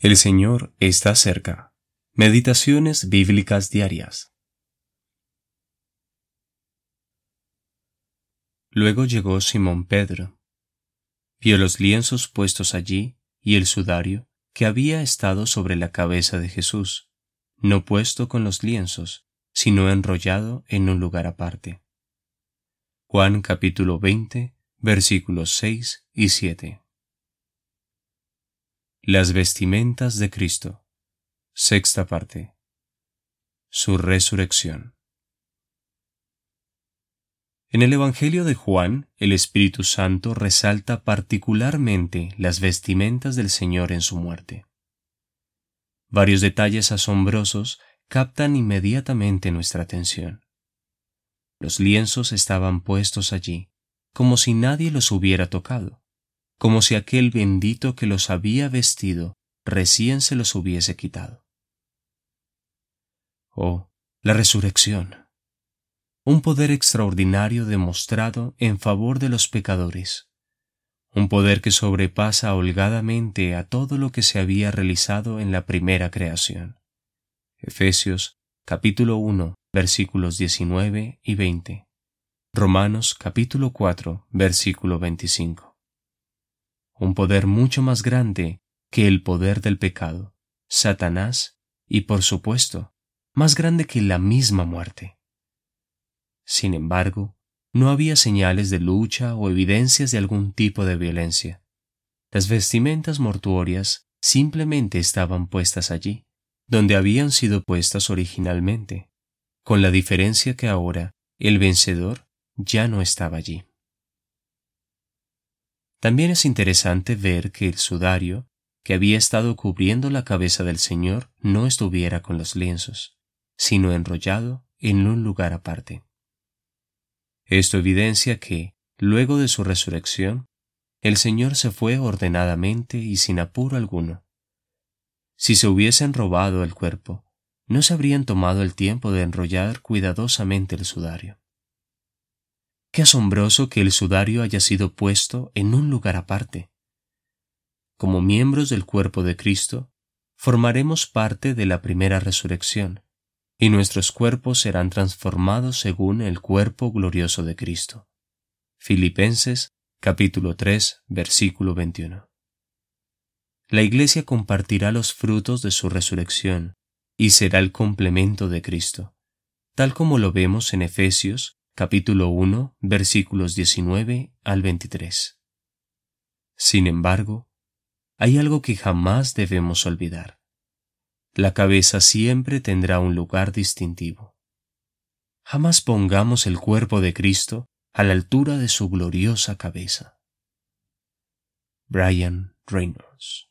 El Señor está cerca. Meditaciones bíblicas diarias. Luego llegó Simón Pedro. Vio los lienzos puestos allí y el sudario que había estado sobre la cabeza de Jesús, no puesto con los lienzos, sino enrollado en un lugar aparte. Juan capítulo 20, versículos 6 y 7. Las vestimentas de Cristo. Sexta parte. Su resurrección. En el Evangelio de Juan, el Espíritu Santo resalta particularmente las vestimentas del Señor en su muerte. Varios detalles asombrosos captan inmediatamente nuestra atención. Los lienzos estaban puestos allí, como si nadie los hubiera tocado como si aquel bendito que los había vestido recién se los hubiese quitado. Oh, la resurrección. Un poder extraordinario demostrado en favor de los pecadores. Un poder que sobrepasa holgadamente a todo lo que se había realizado en la primera creación. Efesios capítulo 1 versículos 19 y 20. Romanos capítulo 4 versículo 25 un poder mucho más grande que el poder del pecado, Satanás, y por supuesto, más grande que la misma muerte. Sin embargo, no había señales de lucha o evidencias de algún tipo de violencia. Las vestimentas mortuorias simplemente estaban puestas allí, donde habían sido puestas originalmente, con la diferencia que ahora el vencedor ya no estaba allí. También es interesante ver que el sudario que había estado cubriendo la cabeza del Señor no estuviera con los lienzos, sino enrollado en un lugar aparte. Esto evidencia que, luego de su resurrección, el Señor se fue ordenadamente y sin apuro alguno. Si se hubiesen robado el cuerpo, no se habrían tomado el tiempo de enrollar cuidadosamente el sudario. Qué asombroso que el sudario haya sido puesto en un lugar aparte. Como miembros del cuerpo de Cristo, formaremos parte de la primera resurrección, y nuestros cuerpos serán transformados según el cuerpo glorioso de Cristo. Filipenses capítulo 3 versículo 21. La Iglesia compartirá los frutos de su resurrección y será el complemento de Cristo, tal como lo vemos en Efesios capítulo 1, versículos 19 al 23. Sin embargo, hay algo que jamás debemos olvidar. La cabeza siempre tendrá un lugar distintivo. Jamás pongamos el cuerpo de Cristo a la altura de su gloriosa cabeza. Brian Reynolds